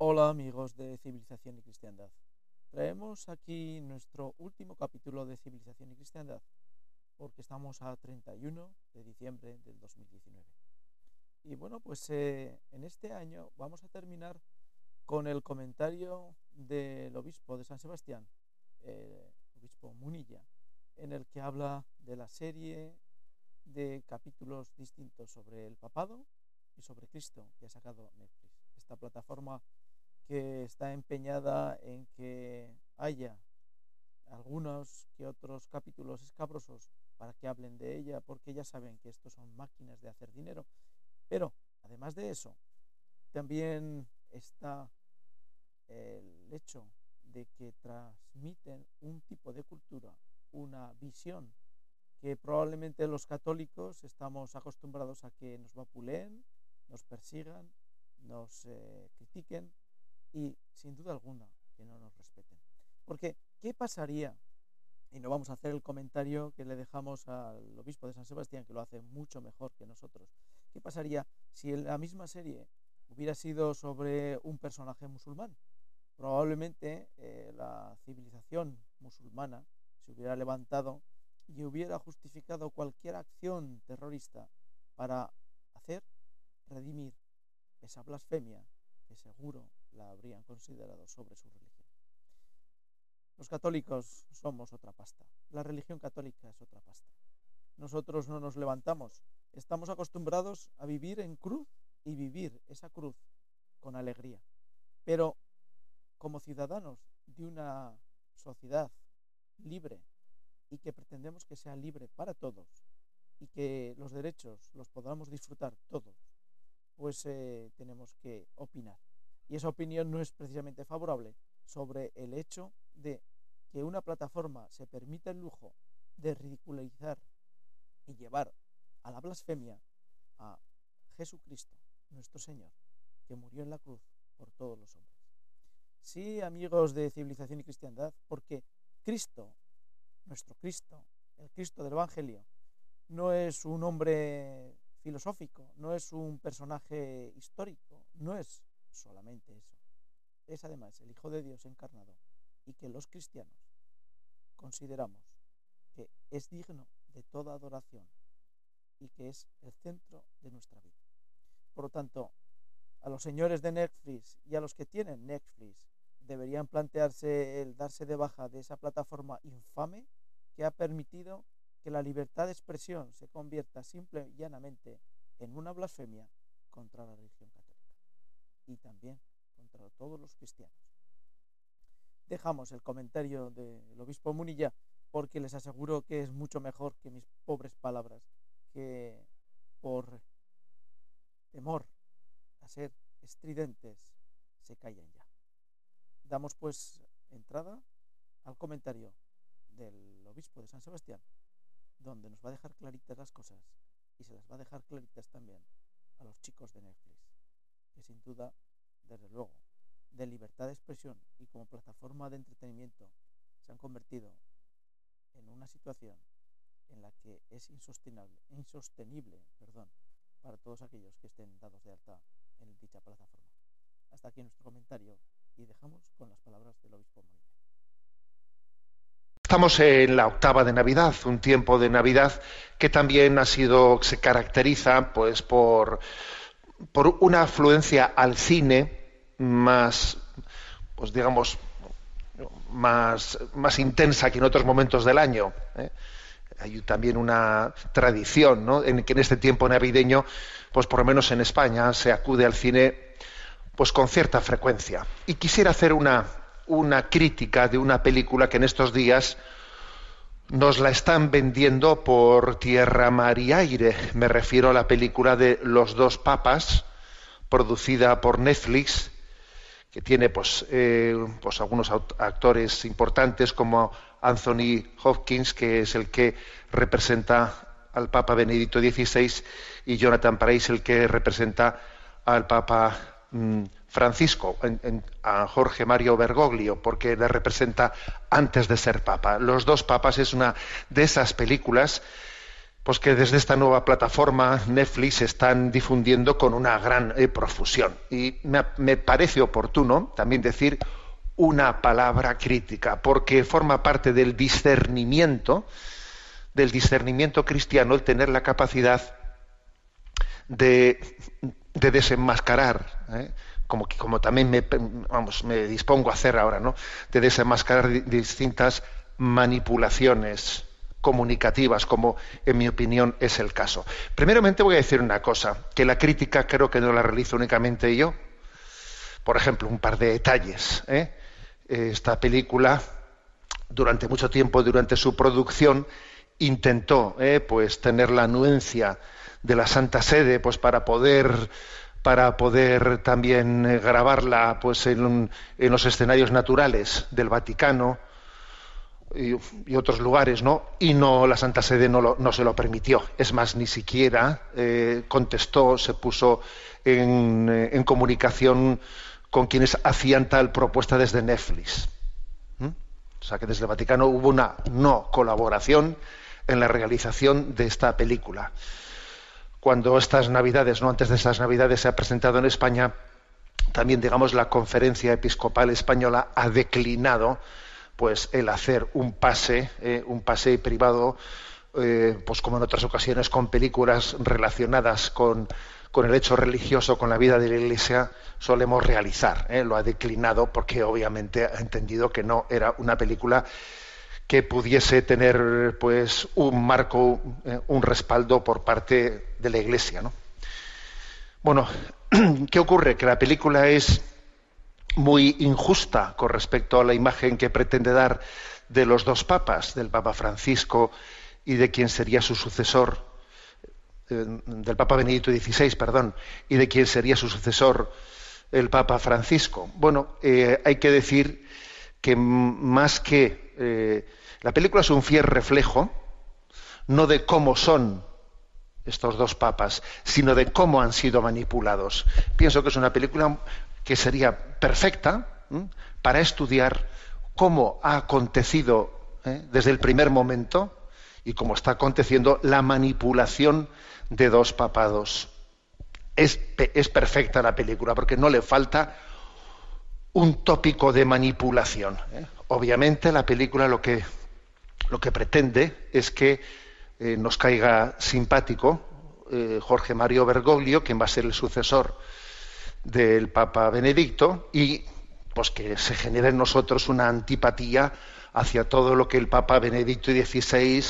Hola amigos de Civilización y Cristiandad. Traemos aquí nuestro último capítulo de Civilización y Cristiandad, porque estamos a 31 de diciembre del 2019. Y bueno, pues eh, en este año vamos a terminar con el comentario del obispo de San Sebastián, el obispo Munilla, en el que habla de la serie de capítulos distintos sobre el papado y sobre Cristo que ha sacado Netflix. Esta plataforma que está empeñada en que haya algunos que otros capítulos escabrosos para que hablen de ella, porque ya saben que estos son máquinas de hacer dinero. Pero, además de eso, también está el hecho de que transmiten un tipo de cultura, una visión que probablemente los católicos estamos acostumbrados a que nos vapuleen, nos persigan, nos eh, critiquen y sin duda alguna que no nos respeten. Porque, ¿qué pasaría? Y no vamos a hacer el comentario que le dejamos al obispo de San Sebastián, que lo hace mucho mejor que nosotros. ¿Qué pasaría si la misma serie hubiera sido sobre un personaje musulmán? Probablemente eh, la civilización musulmana se hubiera levantado y hubiera justificado cualquier acción terrorista para hacer redimir esa blasfemia que seguro la habrían considerado sobre su religión. Los católicos somos otra pasta. La religión católica es otra pasta. Nosotros no nos levantamos. Estamos acostumbrados a vivir en cruz y vivir esa cruz con alegría. Pero como ciudadanos de una sociedad libre y que pretendemos que sea libre para todos y que los derechos los podamos disfrutar todos, pues eh, tenemos que opinar y esa opinión no es precisamente favorable sobre el hecho de que una plataforma se permita el lujo de ridiculizar y llevar a la blasfemia a Jesucristo, nuestro Señor, que murió en la cruz por todos los hombres. Sí, amigos de civilización y cristiandad, porque Cristo, nuestro Cristo, el Cristo del Evangelio, no es un hombre filosófico, no es un personaje histórico, no es solamente eso. Es además el Hijo de Dios encarnado y que los cristianos consideramos que es digno de toda adoración y que es el centro de nuestra vida. Por lo tanto, a los señores de Netflix y a los que tienen Netflix deberían plantearse el darse de baja de esa plataforma infame que ha permitido que la libertad de expresión se convierta simple y llanamente en una blasfemia contra la religión y también contra todos los cristianos. Dejamos el comentario del obispo Munilla porque les aseguro que es mucho mejor que mis pobres palabras, que por temor a ser estridentes se callen ya. Damos pues entrada al comentario del obispo de San Sebastián, donde nos va a dejar claritas las cosas y se las va a dejar claritas también a los chicos de Netflix que sin duda, desde luego, de libertad de expresión y como plataforma de entretenimiento se han convertido en una situación en la que es insostenible, insostenible perdón, para todos aquellos que estén dados de alta en dicha plataforma. Hasta aquí nuestro comentario y dejamos con las palabras del obispo Molina. Estamos en la octava de Navidad, un tiempo de Navidad que también ha sido, se caracteriza pues por por una afluencia al cine más, pues digamos, más, más intensa que en otros momentos del año. ¿eh? Hay también una tradición, ¿no? En que en este tiempo navideño, pues por lo menos en España, se acude al cine pues con cierta frecuencia. Y quisiera hacer una, una crítica de una película que en estos días nos la están vendiendo por tierra, mar y aire. Me refiero a la película de Los dos papas, producida por Netflix, que tiene pues, eh, pues algunos actores importantes como Anthony Hopkins, que es el que representa al Papa Benedicto XVI, y Jonathan Price, el que representa al Papa mm, Francisco, a Jorge Mario Bergoglio, porque le representa antes de ser papa. Los dos papas es una de esas películas pues que desde esta nueva plataforma Netflix están difundiendo con una gran eh, profusión. Y me, parece oportuno también decir una palabra crítica, porque forma parte del discernimiento, del discernimiento cristiano, el tener la capacidad de, de desenmascarar, ¿eh? Como, como también me, vamos, me dispongo a hacer ahora, ¿no? de desenmascarar distintas manipulaciones comunicativas, como en mi opinión es el caso. Primeramente voy a decir una cosa, que la crítica creo que no la realizo únicamente yo. Por ejemplo, un par de detalles. ¿eh? Esta película, durante mucho tiempo, durante su producción, intentó ¿eh? pues, tener la anuencia de la Santa Sede pues, para poder para poder también eh, grabarla pues en, los escenarios naturales del Vaticano, y, otros lugares, ¿no? Y no la Santa Sede no, no se lo permitió. Es más, ni siquiera eh, contestó, se puso en, eh, en, comunicación con quienes hacían tal propuesta desde Netflix. O sea que desde el Vaticano hubo una no colaboración en la realización de esta película. Cuando estas Navidades, no antes de estas Navidades, se ha presentado en España, también, digamos, la Conferencia Episcopal Española ha declinado pues el hacer un pase, eh, un pase privado, eh, pues como en otras ocasiones con películas relacionadas con, con, el hecho religioso, con la vida de la Iglesia, solemos realizar. Eh, lo ha declinado porque obviamente ha entendido que no era una película que pudiese tener pues un marco, un respaldo por parte de la Iglesia. ¿no? Bueno, ¿qué ocurre? Que la película es muy injusta con respecto a la imagen que pretende dar de los dos papas, del Papa Francisco y de quien sería su sucesor, eh, del Papa Benedicto XVI, perdón, y de quien sería su sucesor el Papa Francisco. Bueno, eh, hay que decir que más que eh, la película es un fiel reflejo, no de cómo son estos dos papas, sino de cómo han sido manipulados. Pienso que es una película que sería perfecta para estudiar cómo ha acontecido ¿eh? desde el primer momento y cómo está aconteciendo la manipulación de dos papados. Es, es, perfecta la película porque no le falta un tópico de manipulación. ¿eh? Obviamente la película lo que, lo que pretende es que eh, nos caiga simpático Jorge Mario Bergoglio, quien va a ser el sucesor del Papa Benedicto y pues que se genere en nosotros una antipatía hacia todo lo que el Papa Benedicto XVI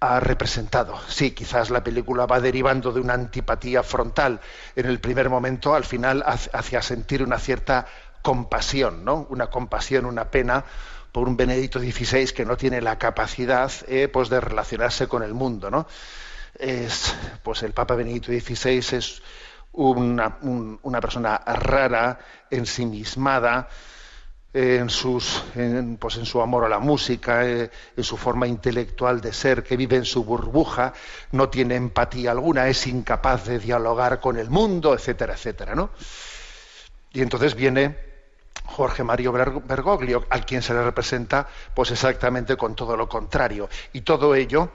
ha representado. Sí, quizás la película va derivando de una antipatía frontal en el primer momento, al final hacia sentir una cierta compasión, ¿no? Una compasión, una pena por un Benedicto XVI que no tiene la capacidad eh, pues de relacionarse con el mundo, ¿no? Es, pues el Papa Benedicto XVI es una, una persona rara, ensimismada, en, sus, pues en su amor a la música, eh, en su forma intelectual de ser, que vive en su burbuja, no tiene empatía alguna, es incapaz de dialogar con el mundo, etcétera, etcétera, ¿no? Y entonces viene Jorge Mario Bergoglio, al quien se le representa, pues exactamente con todo lo contrario. Y todo ello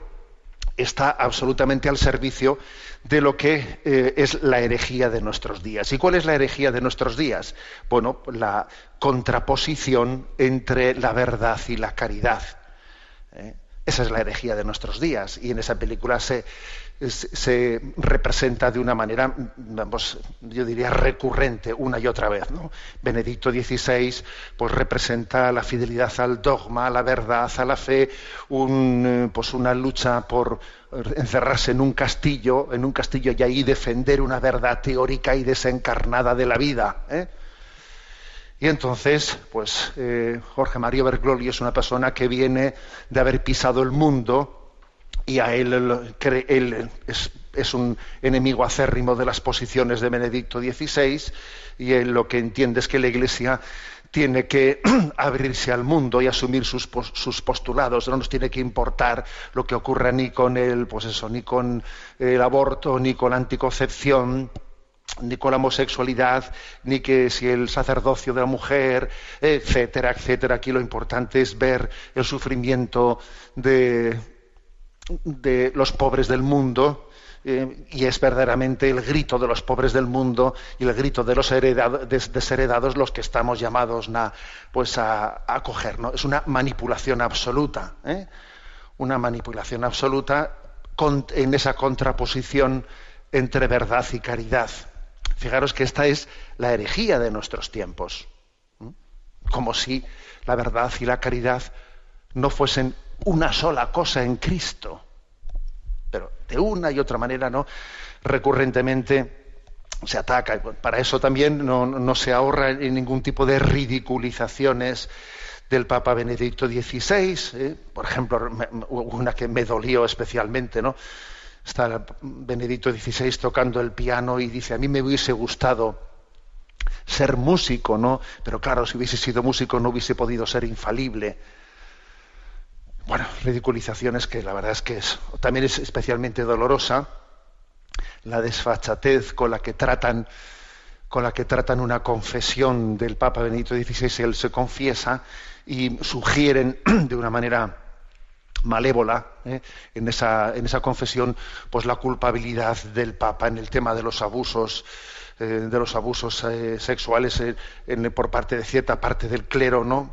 está absolutamente al servicio de lo que eh, es la herejía de nuestros días. ¿Y cuál es la herejía de nuestros días? Bueno, la contraposición entre la verdad y la caridad. ¿eh? Esa es la herejía de nuestros días y en esa película se, se representa de una manera, vamos, yo diría recurrente una y otra vez. ¿no? Benedicto XVI pues representa la fidelidad al dogma, a la verdad, a la fe, un, eh, pues una lucha por encerrarse en un castillo, en un castillo y ahí defender una verdad teórica y desencarnada de la vida. ¿eh? Y entonces, pues eh, Jorge Mario Bergoglio es una persona que viene de haber pisado el mundo y a él, él es, un enemigo acérrimo de las posiciones de Benedicto XVI y él lo que entiende es que la Iglesia tiene que abrirse al mundo y asumir sus, sus, postulados. No nos tiene que importar lo que ocurra ni con el, pues eso, ni con el aborto, ni con la anticoncepción, ni con la homosexualidad, ni que si el sacerdocio de la mujer, etcétera, etcétera. Aquí lo importante es ver el sufrimiento de, los pobres del mundo, eh, y es verdaderamente el grito de los pobres del mundo y el grito de los desheredados los que estamos llamados pues a, acoger. ¿no? Es una manipulación absoluta, ¿eh? una manipulación absoluta en esa contraposición entre verdad y caridad. Fijaros que esta es la herejía de nuestros tiempos, como si la verdad y la caridad no fuesen una sola cosa en Cristo pero de una y otra manera, ¿no? Recurrentemente se ataca. Para eso también no, se ahorra en ningún tipo de ridiculizaciones del Papa Benedicto XVI. ¿eh? Por ejemplo, una que me dolió especialmente, ¿no? Está Benedicto XVI tocando el piano y dice, a mí me hubiese gustado ser músico, ¿no? Pero claro, si hubiese sido músico no hubiese podido ser infalible bueno, ridiculizaciones que la verdad es que también es especialmente dolorosa la desfachatez con la que tratan con la que tratan una confesión del Papa Benedicto XVI, él se confiesa y sugieren de una manera malévola ¿eh? en, esa, en esa confesión pues la culpabilidad del Papa en el tema de los abusos eh, de los abusos eh, sexuales por parte de cierta parte del clero, ¿no?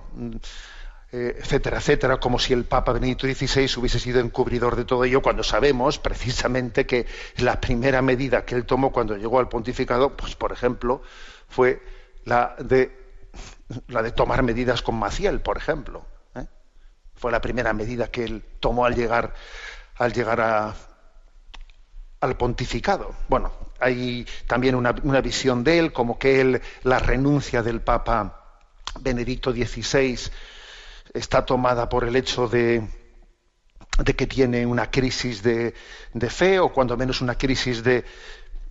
Eh, etcétera, etcétera, como si el Papa Benedicto XVI hubiese sido encubridor de todo ello, cuando sabemos precisamente que la primera medida que él tomó cuando llegó al pontificado, pues por ejemplo, fue la de, la de tomar medidas con Maciel, por ejemplo. Fue la primera medida que él tomó al llegar, al llegar a, al pontificado. Bueno, hay también una, visión de él, como que él, la renuncia del Papa Benedicto XVI, está tomada por el hecho de, que tiene una crisis de, fe o cuando menos una crisis de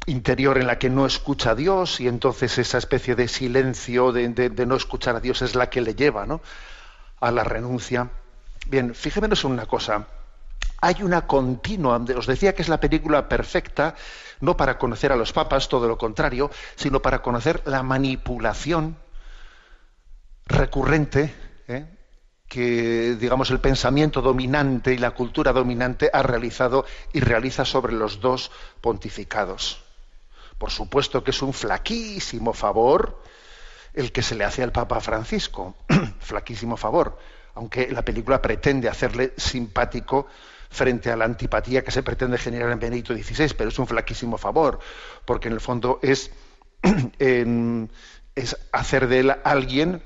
interior en la que no escucha a Dios y entonces esa especie de silencio de, no escuchar a Dios es la que le lleva a la renuncia. Bien, fíjense en una cosa. Hay una continua, os decía que es la película perfecta, no para conocer a los papas, todo lo contrario, sino para conocer la manipulación recurrente ¿eh? que, digamos, el pensamiento dominante y la cultura dominante ha realizado y realiza sobre los dos pontificados. Por supuesto que es un flaquísimo favor el que se le hace al Papa Francisco, flaquísimo favor, aunque la película pretende hacerle simpático frente a la antipatía que se pretende generar en Benedicto XVI, pero es un flaquísimo favor, porque en el fondo es, es hacer de él alguien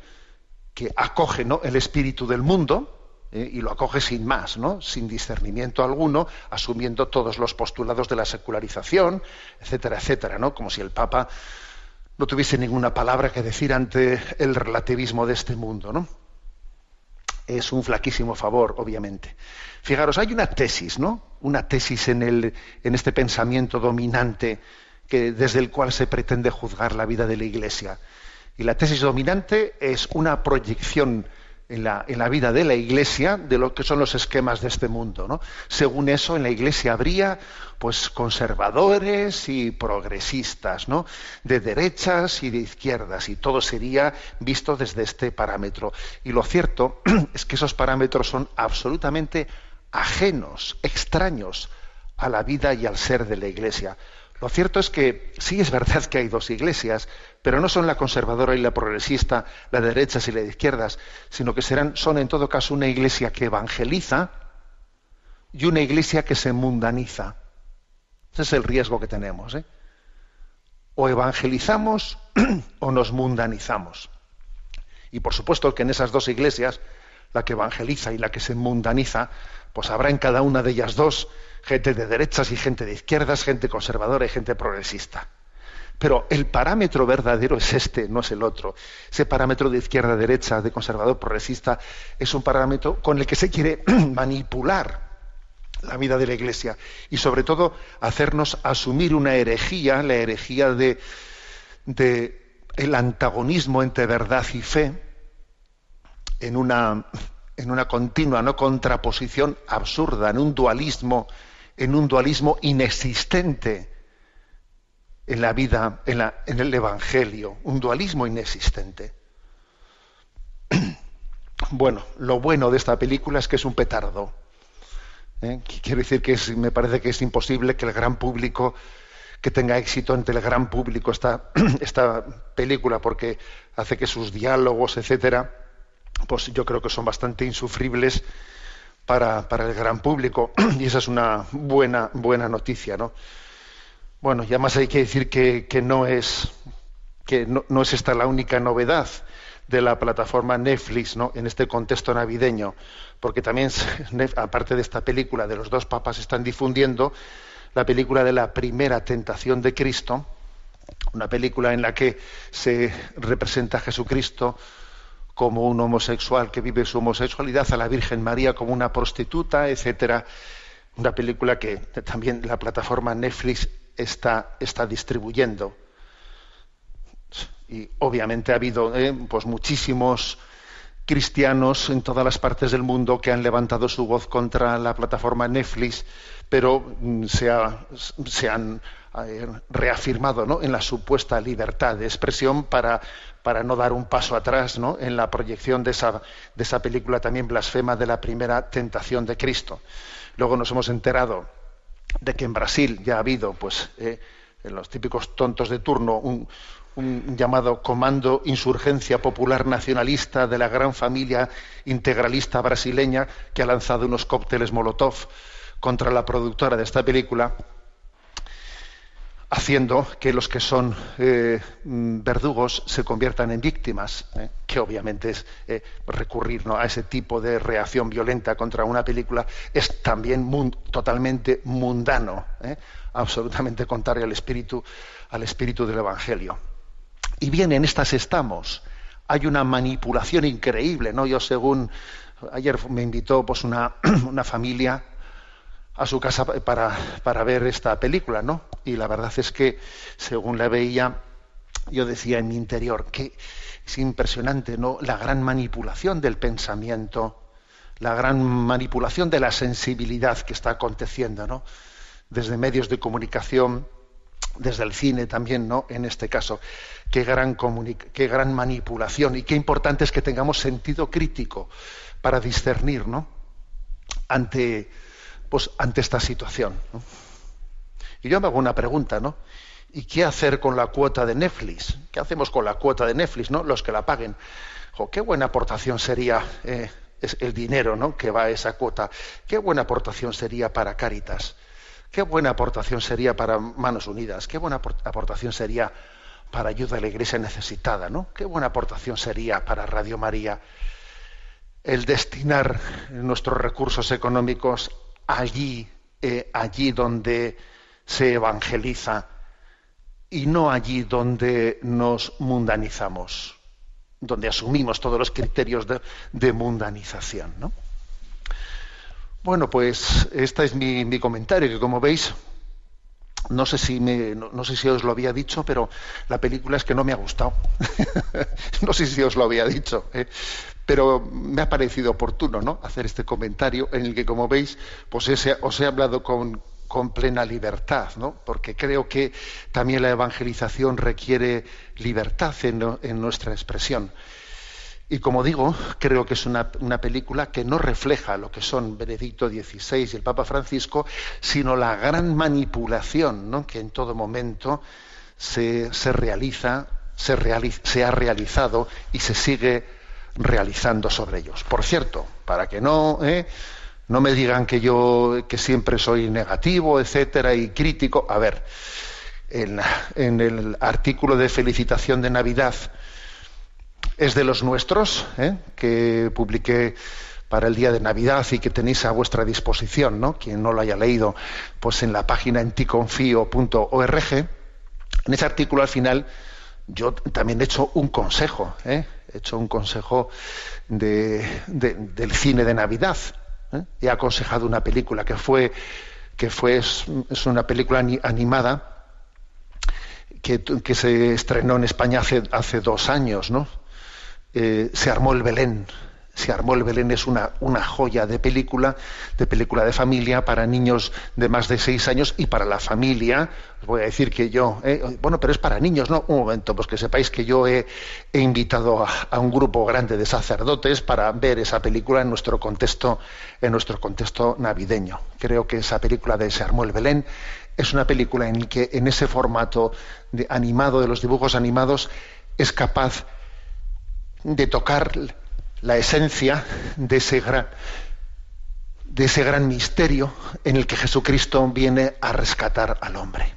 que acoge ¿no? el espíritu del mundo ¿eh? y lo acoge sin más, ¿no? sin discernimiento alguno, asumiendo todos los postulados de la secularización, etcétera, etcétera, ¿no? como si el Papa no tuviese ninguna palabra que decir ante el relativismo de este mundo. ¿no? Es un flaquísimo favor, obviamente. Fijaros, hay una tesis, ¿no? Una tesis en, el, en este pensamiento dominante que, desde el cual se pretende juzgar la vida de la Iglesia. Y la tesis dominante es una proyección en la, en la, vida de la Iglesia de lo que son los esquemas de este mundo. ¿no? Según eso, en la Iglesia habría pues conservadores y progresistas, ¿no? de derechas y de izquierdas, y todo sería visto desde este parámetro. Y lo cierto es que esos parámetros son absolutamente ajenos, extraños a la vida y al ser de la Iglesia. Lo cierto es que sí es verdad que hay dos iglesias, pero no son la conservadora y la progresista, la de derechas y la de izquierdas, sino que serán, son en todo caso una iglesia que evangeliza y una iglesia que se mundaniza. Ese es el riesgo que tenemos. ¿eh? O evangelizamos o nos mundanizamos. Y por supuesto que en esas dos iglesias, la que evangeliza y la que se mundaniza, pues habrá en cada una de ellas dos gente de derechas y gente de izquierdas, gente conservadora y gente progresista. Pero el parámetro verdadero es este, no es el otro. Ese parámetro de izquierda-derecha, de conservador-progresista, es un parámetro con el que se quiere manipular la vida de la Iglesia y sobre todo hacernos asumir una herejía, la herejía de, el antagonismo entre verdad y fe en una, en una continua no contraposición absurda, en un dualismo en un dualismo inexistente en la vida, en, la, en el Evangelio, un dualismo inexistente. Bueno, lo bueno de esta película es que es un petardo. ¿eh? Quiero decir que me parece que es imposible que el gran público, que tenga éxito ante el gran público esta, esta película, porque hace que sus diálogos, etcétera, pues yo creo que son bastante insufribles para, para el gran público. Y esa es una buena, buena noticia, ¿no? Bueno, y además hay que decir que, que no es que no, no, es esta la única novedad de la plataforma Netflix ¿no? en este contexto navideño, porque también, aparte de esta película de los dos papas, están difundiendo la película de la primera tentación de Cristo, una película en la que se representa a Jesucristo como un homosexual que vive su homosexualidad, a la Virgen María como una prostituta, etcétera. Una película que también la plataforma Netflix está, está distribuyendo y obviamente ha habido eh, pues muchísimos cristianos en todas las partes del mundo que han levantado su voz contra la plataforma Netflix, pero mm, se, se han eh, reafirmado ¿no? en la supuesta libertad de expresión para, para no dar un paso atrás ¿no? en la proyección de esa, de esa película también blasfema de la primera tentación de Cristo. Luego nos hemos enterado de que en Brasil ya ha habido, pues, eh, en los típicos tontos de turno, un, un llamado Comando Insurgencia Popular Nacionalista de la gran familia integralista brasileña que ha lanzado unos cócteles Molotov contra la productora de esta película, haciendo que los que son eh, verdugos se conviertan en víctimas, eh, que obviamente es eh, recurrir a ese tipo de reacción violenta contra una película, es también totalmente mundano, absolutamente contrario al espíritu, al espíritu del Evangelio. Y bien, en estas estamos. Hay una manipulación increíble, ¿no? Yo según ayer me invitó pues una, una familia a su casa para, para, ver esta película, ¿no? Y la verdad es que según la veía, yo decía en mi interior que es impresionante, ¿no? La gran manipulación del pensamiento, la gran manipulación de la sensibilidad que está aconteciendo, ¿no? Desde medios de comunicación, desde el cine también, ¿no? En este caso, qué gran, qué gran manipulación y qué importante es que tengamos sentido crítico para discernir, ¿no? Ante, pues, ante esta situación. Y yo me hago una pregunta, ¿no? ¿Y qué hacer con la cuota de Netflix? ¿Qué hacemos con la cuota de Netflix, ¿no? Los que la paguen. qué buena aportación sería eh, el dinero, ¿no? Que va a esa cuota. Qué buena aportación sería para Cáritas Qué buena aportación sería para Manos Unidas, qué buena aportación sería para ayuda a la iglesia necesitada, ¿no? Qué buena aportación sería para Radio María el destinar nuestros recursos económicos allí, eh, allí donde se evangeliza y no allí donde nos mundanizamos, donde asumimos todos los criterios de, mundanización, ¿no? Bueno, pues este es mi, comentario, que como veis, no sé, si no, sé si os lo había dicho, pero la película es que no me ha gustado. no sé si os lo había dicho. ¿eh? Pero me ha parecido oportuno ¿no? hacer este comentario en el que, como veis, pues os he hablado con, plena libertad, ¿no? porque creo que también la evangelización requiere libertad en nuestra expresión. Y como digo, creo que es una, película que no refleja lo que son Benedicto XVI y el Papa Francisco, sino la gran manipulación que en todo momento se, realiza, se, se, ha realizado y se sigue realizando sobre ellos. Por cierto, para que no, ¿eh? no me digan que yo que siempre soy negativo, etcétera, y crítico, a ver, en, el artículo de felicitación de Navidad, es de los nuestros, ¿eh? que publiqué para el día de Navidad y que tenéis a vuestra disposición, ¿no? Quien no lo haya leído, pues en la página enticonfío.org. En ese artículo al final yo también he hecho un consejo, ¿eh? He hecho un consejo del cine de Navidad. ¿eh? He aconsejado una película que fue, que fue es, una película animada que, que, se estrenó en España hace, hace dos años, ¿no? Eh, se armó el Belén, Se armó el Belén es una, joya de película, de película de familia para niños de más de seis años y para la familia. Os voy a decir que yo, eh, bueno, pero es para niños, ¿no? Un momento, pues que sepáis que yo he, invitado a, un grupo grande de sacerdotes para ver esa película en nuestro contexto, en nuestro contexto navideño. Creo que esa película de Se armó el Belén es una película en que en ese formato de animado de los dibujos animados es capaz de tocar la esencia de ese gran de ese gran misterio en el que Jesucristo viene a rescatar al hombre.